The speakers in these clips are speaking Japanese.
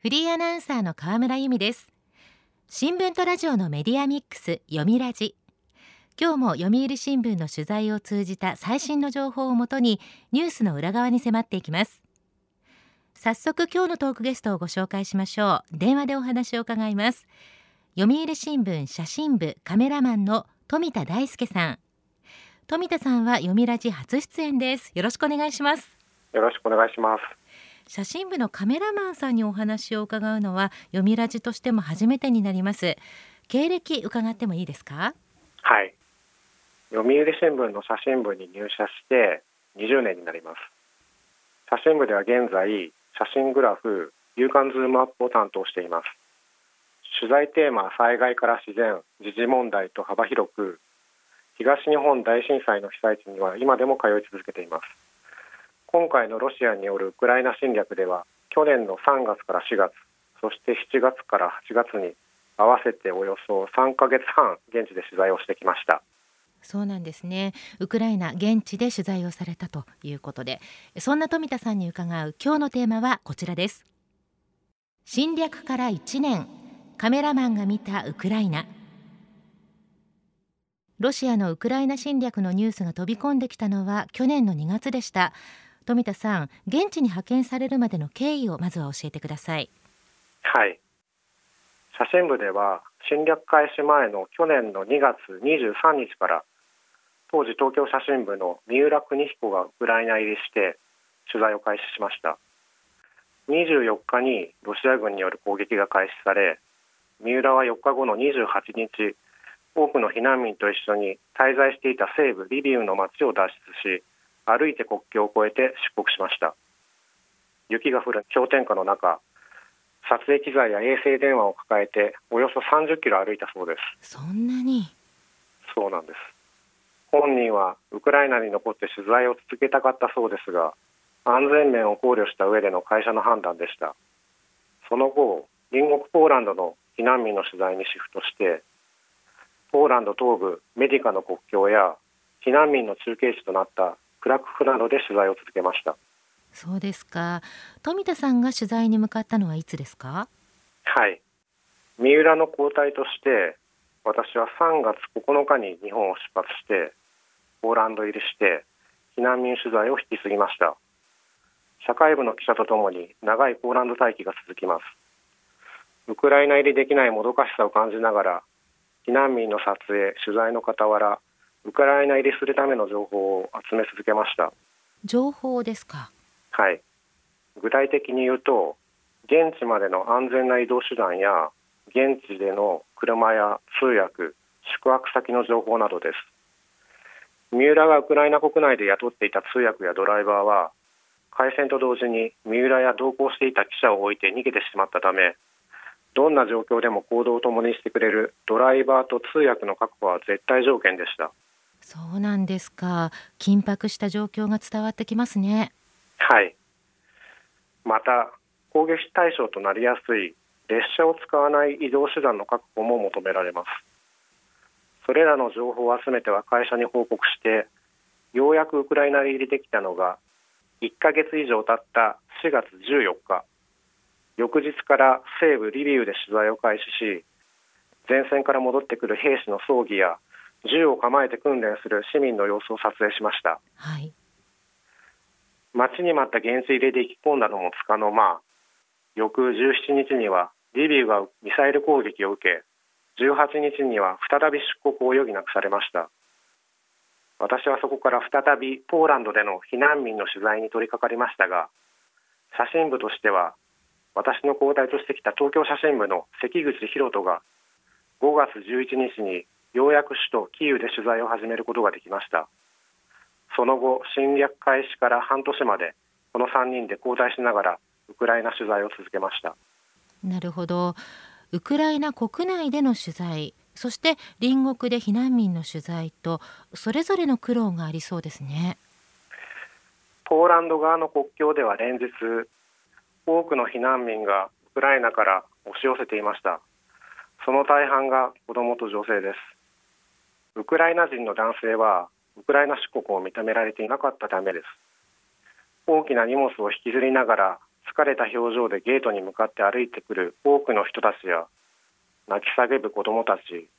フリーアナウンサーの河村由美です。新聞とラジオのメディアミックス読みラジ。今日も読売新聞の取材を通じた最新の情報をもとにニュースの裏側に迫っていきます。早速今日のトークゲストをご紹介しましょう。電話でお話を伺います。読売新聞写真部カメラマンの富田大輔さん。富田さんは読みラジ初出演です。よろしくお願いします。よろしくお願いします。写真部のカメラマンさんにお話を伺うのは読みラジとしても初めてになります。経歴伺ってもいいですか？はい。読売新聞の写真部に入社して20年になります。写真部では現在写真グラフ夕刊ズームアップを担当しています。取材テーマは災害から自然時事問題と幅広く東日本大震災の被災地には今でも通い続けています。今回のロシアによるウクライナ侵略では去年の3月から4月そして7月から8月に合わせておよそ3ヶ月半現地で取材をしてきました。そうなんですね。ウクライナ現地で取材をされたということで。そんな富田さんに伺う今日のテーマはこちらです。侵略から1年。カメラマンが見たウクライナ。ロシアのウクライナ侵略のニュースが飛び込んできたのは去年の2月でした。富田さん現地に派遣されるまでの経緯をまずは教えてください。はい。写真部では侵略開始前の去年の2月23日から当時東京写真部の三浦邦彦がウクライナ入りして取材を開始しました。24日にロシア軍による攻撃が開始され三浦は4日後の28日多くの避難民と一緒に滞在していた西部リビウの町を脱出し歩いて国境を越えて出国しました。雪が降る氷点下の中撮影機材や衛星電話を抱えておよそ30キロ歩いたそうです。そんなに？そうなんです。本人はウクライナに残って取材を続けたかったそうですが安全面を考慮した上での会社の判断でした。その後隣国ポーランドの避難民の取材にシフトしてポーランド東部メディカの国境や避難民の中継地となったクラクフなどで取材を続けました。そうですか。富田さんが取材に向かったのはいつですか？はい。三浦の交代として私は3月9日に日本を出発してポーランド入りして避難民取材を引き継ぎました。社会部の記者とともに長いポーランド待機が続きます。ウクライナ入りできないもどかしさを感じながら避難民の撮影取材の傍らウクライナ入りするための情報を集め続けました。情報ですか。はい。具体的に言うと現地までの安全な移動手段や現地での車や通訳宿泊先の情報などです。三浦がウクライナ国内で雇っていた通訳やドライバーは開戦と同時に三浦や同行していた記者を置いて逃げてしまったためどんな状況でも行動を共にしてくれるドライバーと通訳の確保は絶対条件でしたそうなんですか。緊迫した状況が伝わってきますね。はい。また攻撃対象となりやすい列車を使わない移動手段の確保も求められます。それらの情報を集めては会社に報告してようやくウクライナ入りできたのが1ヶ月以上経った4月14日。翌日から西部リビウで取材を開始し前線から戻ってくる兵士の葬儀や銃を構えて訓練する市民の様子を撮影しました、はい、待ちに待った原水入れで行き込んだのもつかの間翌17日にはリビウがミサイル攻撃を受け18日には再び出国を余儀なくされました。私はそこから再びポーランドでの避難民の取材に取り掛かりましたが写真部としては私の交代としてきた東京写真部の関口博人が5月11日にようやく首都キーウで取材を始めることができました。その後侵略開始から半年までこの3人で交代しながらウクライナ取材を続けました。なるほど。ウクライナ国内での取材そして隣国で避難民の取材とそれぞれの苦労がありそうですね。ポーランド側の国境では連日多くの避難民がウクライナから押し寄せていました。その大半が子どもと女性ですウクライナ人の男性はウクライナ出国を認められていなかったためです。大きな荷物を引きずりながら疲れた表情でゲートに向かって歩いてくる多くの人たちや泣き叫ぶ子どもたち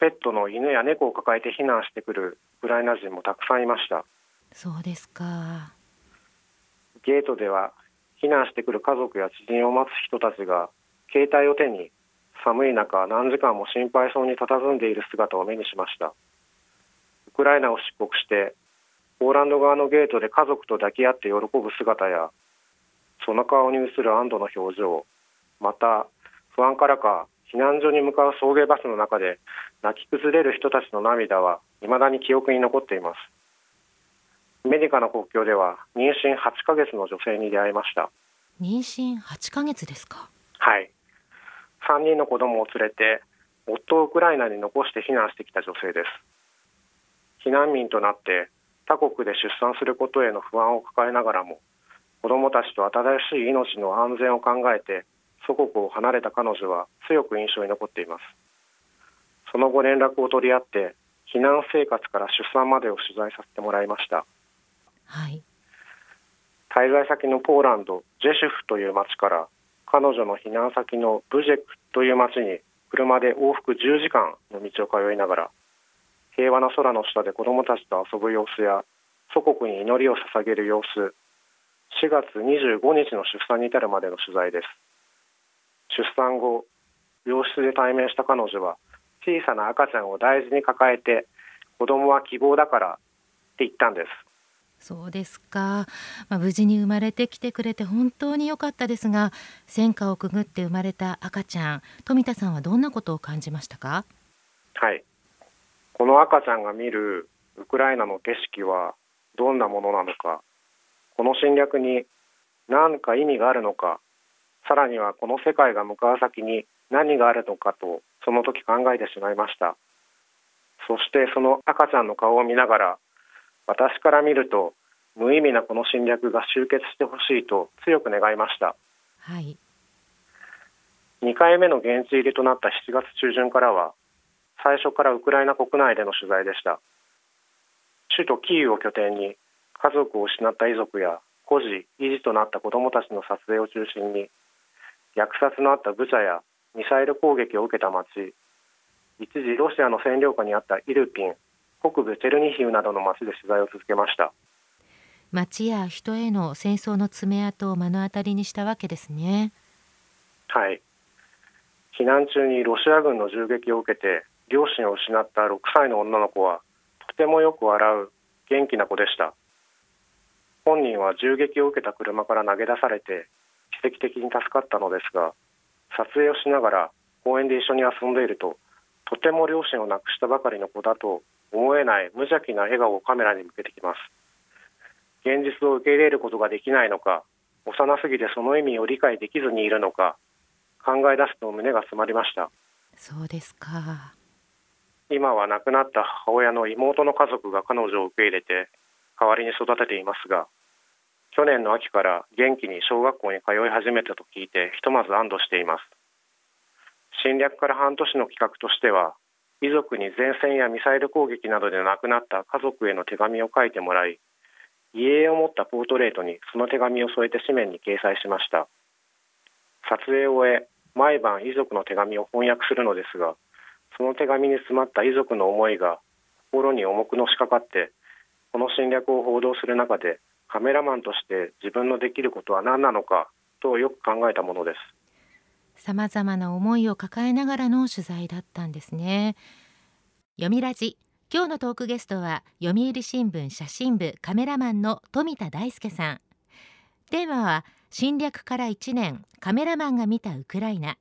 ペットの犬や猫を抱えて避難してくるウクライナ人もたくさんいました。そうですか。ゲートでは避難してくる家族や知人を待つ人たちが携帯を手に寒い中何時間も心配そうに佇んでいる姿を目にしました。ウクライナを出国してポーランド側のゲートで家族と抱き合って喜ぶ姿やその顔に映る安堵の表情また不安からか避難所に向かう送迎バスの中で泣き崩れる人たちの涙は未だに記憶に残っています。メディカの国境では妊娠8ヶ月の女性に出会いました。妊娠8ヶ月ですか？はい3人の子供を連れて夫をウクライナに残して避難してきた女性です。避難民となって他国で出産することへの不安を抱えながらも子供たちと新しい命の安全を考えて祖国を離れた彼女は強く印象に残っています。その後連絡を取り合って避難生活から出産までを取材させてもらいました。はい。滞在先のポーランドジェシュフという町から彼女の避難先のブジェクという町に車で往復10時間の道を通いながら平和な空の下で子どもたちと遊ぶ様子や祖国に祈りを捧げる様子4月25日の出産に至るまでの取材です。出産後病室で対面した彼女は小さな赤ちゃんを大事に抱えて子供は希望だからって言ったんです。そうですか、まあ、無事に生まれてきてくれて本当に良かったですが戦火をくぐって生まれた赤ちゃん富田さんはどんなことを感じましたか？はい。この赤ちゃんが見るウクライナの景色はどんなものなのかこの侵略に何か意味があるのかさらにはこの世界が向かう先に何があるのかとその時考えてしまいました。そしてその赤ちゃんの顔を見ながら私から見ると無意味なこの侵略が終結してほしいと強く願いました。はい。2回目の現地入りとなった7月中旬からは最初からウクライナ国内での取材でした。首都キーウを拠点に家族を失った遺族や孤児維持となった子どもたちの撮影を中心に虐殺のあったブチャやミサイル攻撃を受けた町一時ロシアの占領下にあったイルピン北部チェルニヒウなどの町で取材を続けました。町や人への戦争の爪痕を目の当たりにしたわけですね。はい。避難中にロシア軍の銃撃を受けて両親を失った6歳の女の子はとてもよく笑う元気な子でした。本人は銃撃を受けた車から投げ出されて奇跡的に助かったのですが撮影をしながら公園で一緒に遊んでいるととても両親を亡くしたばかりの子だと思えない無邪気な笑顔をカメラに向けてきます。現実を受け入れることができないのか幼すぎてその意味を理解できずにいるのか考え出すと胸が詰まりました。そうですか。今は亡くなった母親の妹の家族が彼女を受け入れて代わりに育てていますが去年の秋から元気に小学校に通い始めたと聞いてひとまず安堵しています。侵略から半年の企画としては遺族に前線やミサイル攻撃などで亡くなった家族への手紙を書いてもらい遺影を持ったポートレートにその手紙を添えて紙面に掲載しました。撮影を終え毎晩遺族の手紙を翻訳するのですがその手紙に詰まった遺族の思いが心に重くのしかかってこの侵略を報道する中でカメラマンとして自分のできることは何なのかとよく考えたものです。さまざまな思いを抱えながらの取材だったんですね。読みラジ。今日のトークゲストは読売新聞写真部カメラマンの富田大輔さん。テーマは侵略から1年カメラマンが見たウクライナ。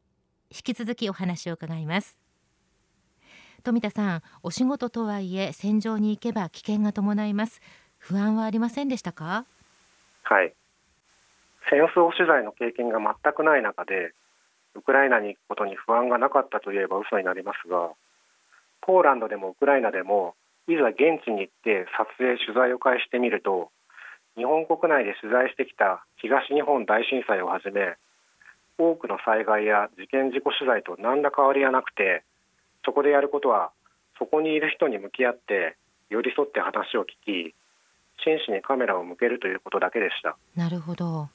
引き続きお話を伺います。富田さんお仕事とはいえ戦場に行けば危険が伴います。不安はありませんでしたか？はい。戦争取材の経験が全くない中でウクライナに行くことに不安がなかったといえば嘘になりますがポーランドでもウクライナでもいざ現地に行って撮影取材を開始してみると日本国内で取材してきた東日本大震災をはじめ多くの災害や事件事故取材と何ら変わりはなくてそこでやることはそこにいる人に向き合って寄り添って話を聞き真摯にカメラを向けるということだけでした。なるほど。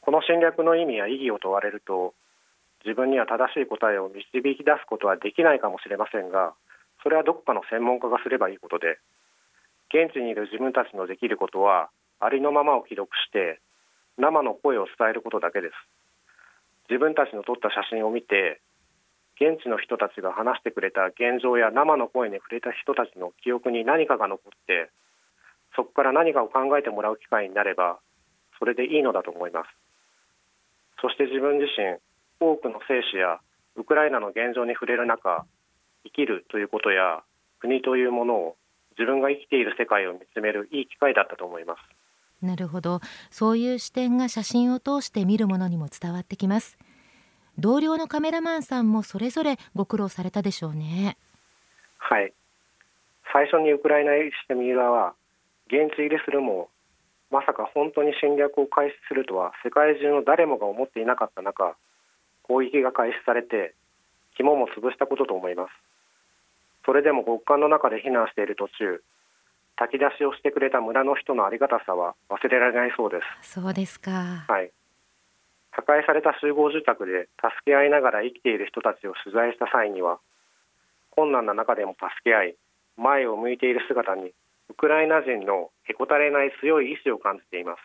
この侵略の意味や意義を問われると自分には正しい答えを導き出すことはできないかもしれませんがそれはどこかの専門家がすればいいことで現地にいる自分たちのできることはありのままを記録して生の声を伝えることだけです自分たちの撮った写真を見て現地の人たちが話してくれた現状や生の声に触れた人たちの記憶に何かが残ってそこから何かを考えてもらう機会になればそれでいいのだと思いますそして自分自身多くの生死やウクライナの現状に触れる中生きるということや国というものを自分が生きている世界を見つめるいい機会だったと思います。なるほど。そういう視点が写真を通して見るものにも伝わってきます。同僚のカメラマンさんもそれぞれご苦労されたでしょうね。はい。最初にウクライナ入りして右側は現地入りするもまさか本当に侵略を開始するとは世界中の誰もが思っていなかった中攻撃が開始されて肝も潰したことと思います。それでも極寒の中で避難している途中炊き出しをしてくれた村の人のありがたさは忘れられないそうです。そうですか。はい。破壊された集合住宅で助け合いながら生きている人たちを取材した際には困難な中でも助け合い前を向いている姿にウクライナ人のへこたれない強い意志を感じています。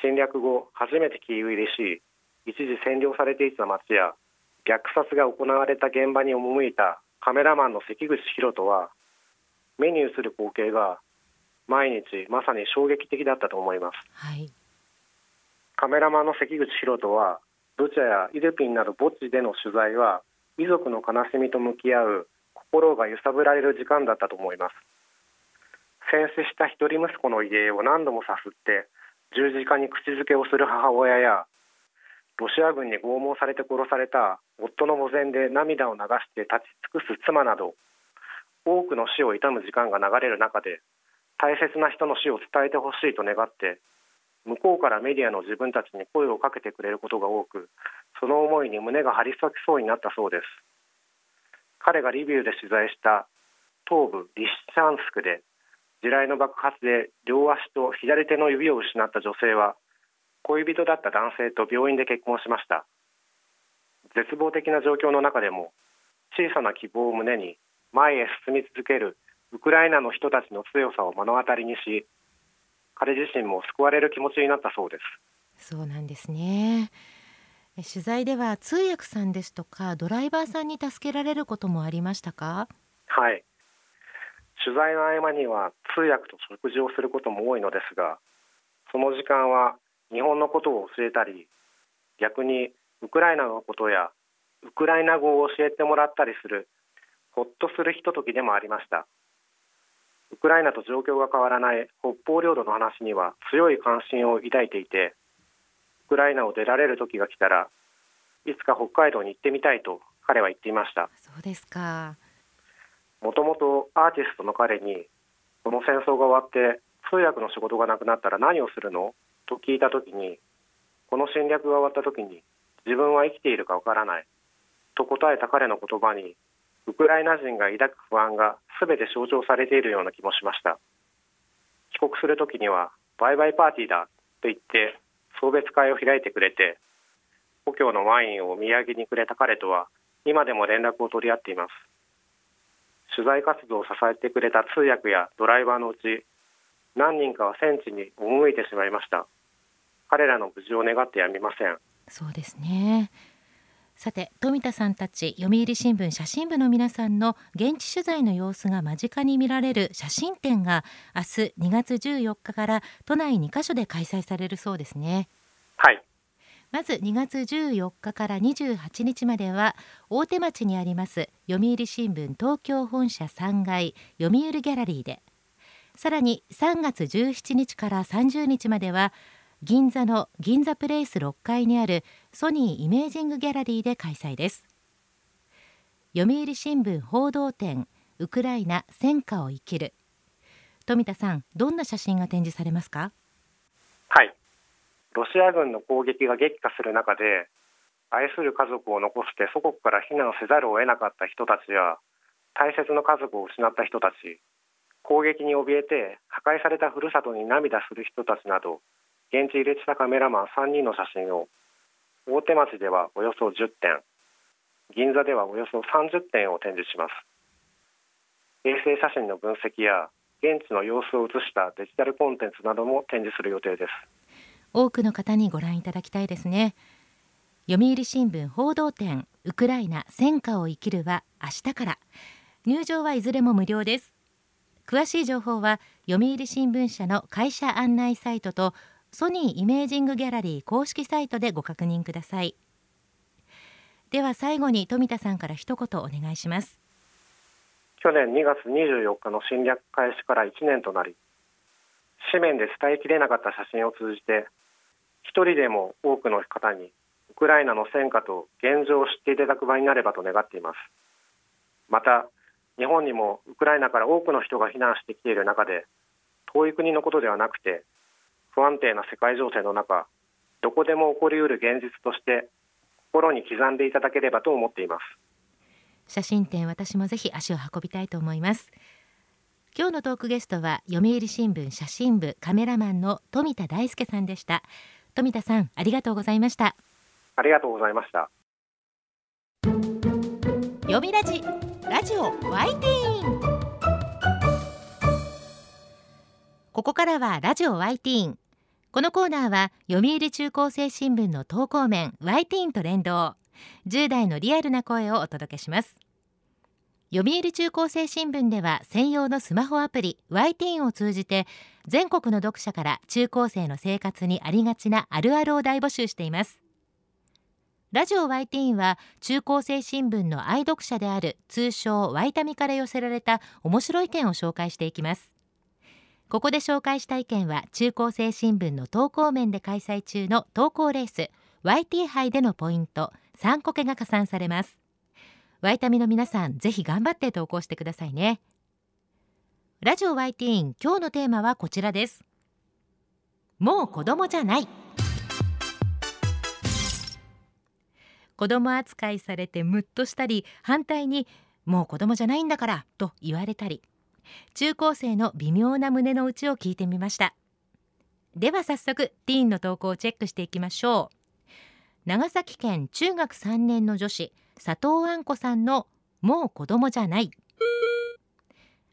侵略後初めてキーウ入りし一時占領されていた町や虐殺が行われた現場に赴いたカメラマンの関口博人は目に映る光景が毎日まさに衝撃的だったと思います、はい、カメラマンの関口博人はブチャやイルピンなど墓地での取材は遺族の悲しみと向き合う心が揺さぶられる時間だったと思います。戦死した一人息子の家を何度もさすって十字架に口づけをする母親やロシア軍に拷問されて殺された夫の墓前で涙を流して立ち尽くす妻など多くの死を悼む時間が流れる中で大切な人の死を伝えてほしいと願って向こうからメディアの自分たちに声をかけてくれることが多くその思いに胸が張り裂きそうになったそうです。彼がリビウで取材した東部リシチャンスクで地雷の爆発で両足と左手の指を失った女性は恋人だった男性と病院で結婚しました。絶望的な状況の中でも小さな希望を胸に前へ進み続けるウクライナの人たちの強さを目の当たりにし彼自身も救われる気持ちになったそうです。そうなんですね。取材では通訳さんですとかドライバーさんに助けられることもありましたか？はい。取材の合間には通訳と食事をすることも多いのですがその時間は日本のことを教えたり逆にウクライナのことやウクライナ語を教えてもらったりするほっとするひとときでもありました。ウクライナと状況が変わらない北方領土の話には強い関心を抱いていてウクライナを出られる時が来たらいつか北海道に行ってみたいと彼は言っていました。そうですか。もともとアーティストの彼にこの戦争が終わって通訳の仕事がなくなったら何をするの？と聞いた時にこの侵略が終わった時に自分は生きているかわからないと答えた彼の言葉にウクライナ人が抱く不安が全て象徴されているような気もしました。帰国する時にはバイバイパーティーだと言って送別会を開いてくれて故郷のワインをお土産にくれた彼とは今でも連絡を取り合っています。取材活動を支えてくれた通訳やドライバーのうち何人かは戦地に赴いてしまいました。彼らの無事を願ってやみません。そうですね。さて富田さんたち読売新聞写真部の皆さんの現地取材の様子が間近に見られる写真展が明日2月14日から都内2カ所で開催されるそうですね。はい。まず2月14日から28日までは大手町にあります読売新聞東京本社3階読売ギャラリーで。さらに3月17日から30日までは銀座の銀座プレイス6階にあるソニーイメージングギャラリーで開催です。読売新聞報道展ウクライナ戦火を生きる。富田さんどんな写真が展示されますか？はい。ロシア軍の攻撃が激化する中で愛する家族を残して祖国から避難せざるを得なかった人たちや大切な家族を失った人たち攻撃に怯えて破壊されたふるさとに涙する人たちなど現地入れしたカメラマン3人の写真を大手町ではおよそ10点銀座ではおよそ30点を展示します。衛星写真の分析や現地の様子を映したデジタルコンテンツなども展示する予定です。多くの方にご覧いただきたいですね。読売新聞報道展ウクライナ戦火を生きるは明日から。入場はいずれも無料です。詳しい情報は読売新聞社の会社案内サイトとソニーイメージングギャラリー公式サイトでご確認ください。では最後に富田さんから一言お願いします。去年2月24日の侵略開始から1年となり紙面で伝えきれなかった写真を通じて一人でも多くの方にウクライナの戦火と現状を知っていただく場になればと願っています。また日本にもウクライナから多くの人が避難してきている中で遠い国のことではなくて不安定な世界情勢の中どこでも起こりうる現実として心に刻んでいただければと思っています。写真展私もぜひ足を運びたいと思います。今日のトークゲストは読売新聞写真部カメラマンの富田大輔さんでした。富田さんありがとうございました。ありがとうございました。読みラジラジオワイティーン。ここからはラジオワイティーンこのコーナーは読売中高生新聞の投稿面ワイティーンと連動。10代のリアルな声をお届けします。読売中高生新聞では専用のスマホアプリ y ティーンを通じて全国の読者から中高生の生活にありがちなあるあるを大募集しています。ラジオ y ティーンは中高生新聞の愛読者である通称ワイタミから寄せられた面白い意見を紹介していきます。ここで紹介した意見は中高生新聞の投稿面で開催中の投稿レース YT 杯でのポイント3個けが加算されます。ワイタミの皆さんぜひ頑張って投稿してくださいね。ラジオ YT 今日のテーマはこちらです。もう子供じゃない。子供扱いされてムッとしたり反対にもう子供じゃないんだからと言われたり。中高生の微妙な胸の内を聞いてみました。では早速ティーンの投稿をチェックしていきましょう。長崎県中学3年の女子佐藤あんこさんのもう子供じゃない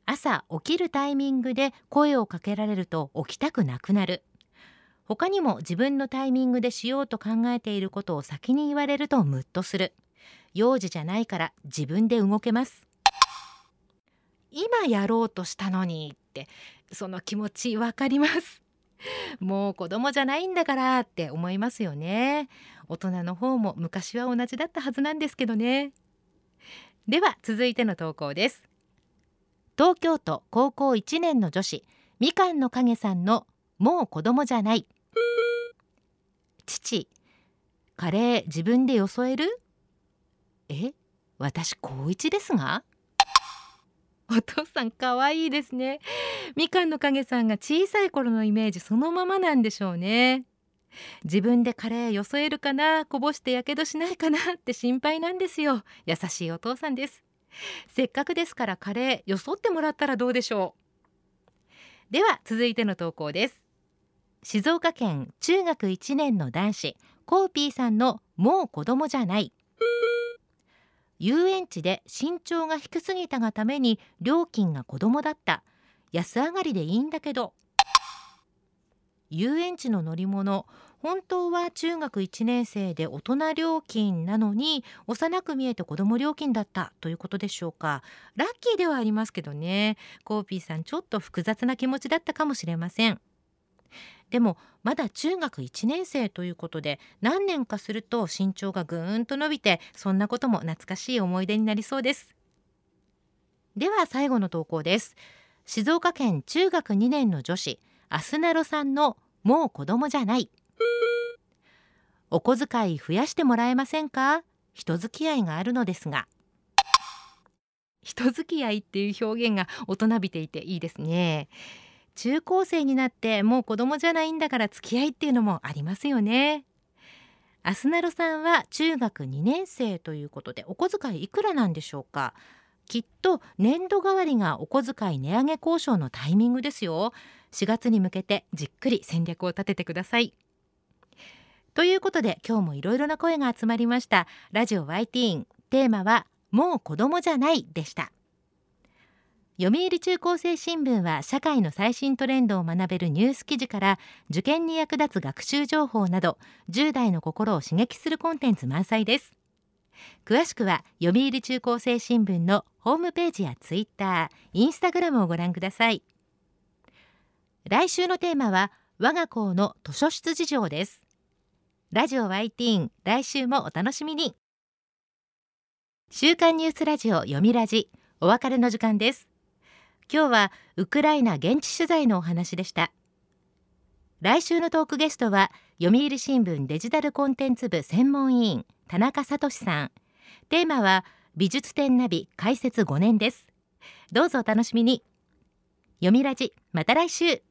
朝起きるタイミングで声をかけられると起きたくなくなる。他にも自分のタイミングでしようと考えていることを先に言われるとムッとする。幼児じゃないから自分で動けます。今やろうとしたのにってその気持ちわかります。もう子供じゃないんだからって思いますよね。大人の方も昔は同じだったはずなんですけどね。では続いての投稿です。東京都高校1年の女子みかんの影さんのもう子供じゃない。父カレー自分でよそえる？え私高一ですが？お父さん可愛いですね。みかんの影さんが小さい頃のイメージそのままなんでしょうね。自分でカレーよそえるかな？こぼしてやけどしないかな？って心配なんですよ。優しいお父さんです。せっかくですからカレーよそってもらったらどうでしょう？では続いての投稿です。静岡県中学1年の男子コーピーさんのもう子供じゃない。遊園地で身長が低すぎたがために料金が子供だった。安上がりでいいんだけど。遊園地の乗り物。本当は中学1年生で大人料金なのに幼く見えて子供料金だった。ということでしょうか。ラッキーではありますけどね。コーピーさんちょっと複雑な気持ちだったかもしれません。でもまだ中学1年生ということで何年かすると身長がぐーんと伸びてそんなことも懐かしい思い出になりそうです。では最後の投稿です。静岡県中学2年の女子アスナロさんのもう子供じゃない。お小遣い増やしてもらえませんか？人付き合いがあるのですが。人付き合いっていう表現が大人びていていいですね。中高生になってもう子供じゃないんだから付き合いっていうのもありますよね。アスナロさんは中学2年生ということでお小遣いいくらなんでしょうか。きっと年度代わりがお小遣い値上げ交渉のタイミングですよ。4月に向けてじっくり戦略を立ててください。ということで今日もいろいろな声が集まりました。ラジオ YT テーマはもう子供じゃないでした。読売中高生新聞は社会の最新トレンドを学べるニュース記事から受験に役立つ学習情報など10代の心を刺激するコンテンツ満載です。詳しくは読売中高生新聞のホームページやツイッター、インスタグラムをご覧ください。来週のテーマは我が校の図書室事情です。ラジオ YT 来週もお楽しみに。週刊ニュースラジオ読みラジお別れの時間です。今日はウクライナ現地取材のお話でした。来週のトークゲストは読売新聞デジタルコンテンツ部専門委員田中聡さん。テーマは美術展ナビ開設5年です。どうぞお楽しみに。読みラジまた来週。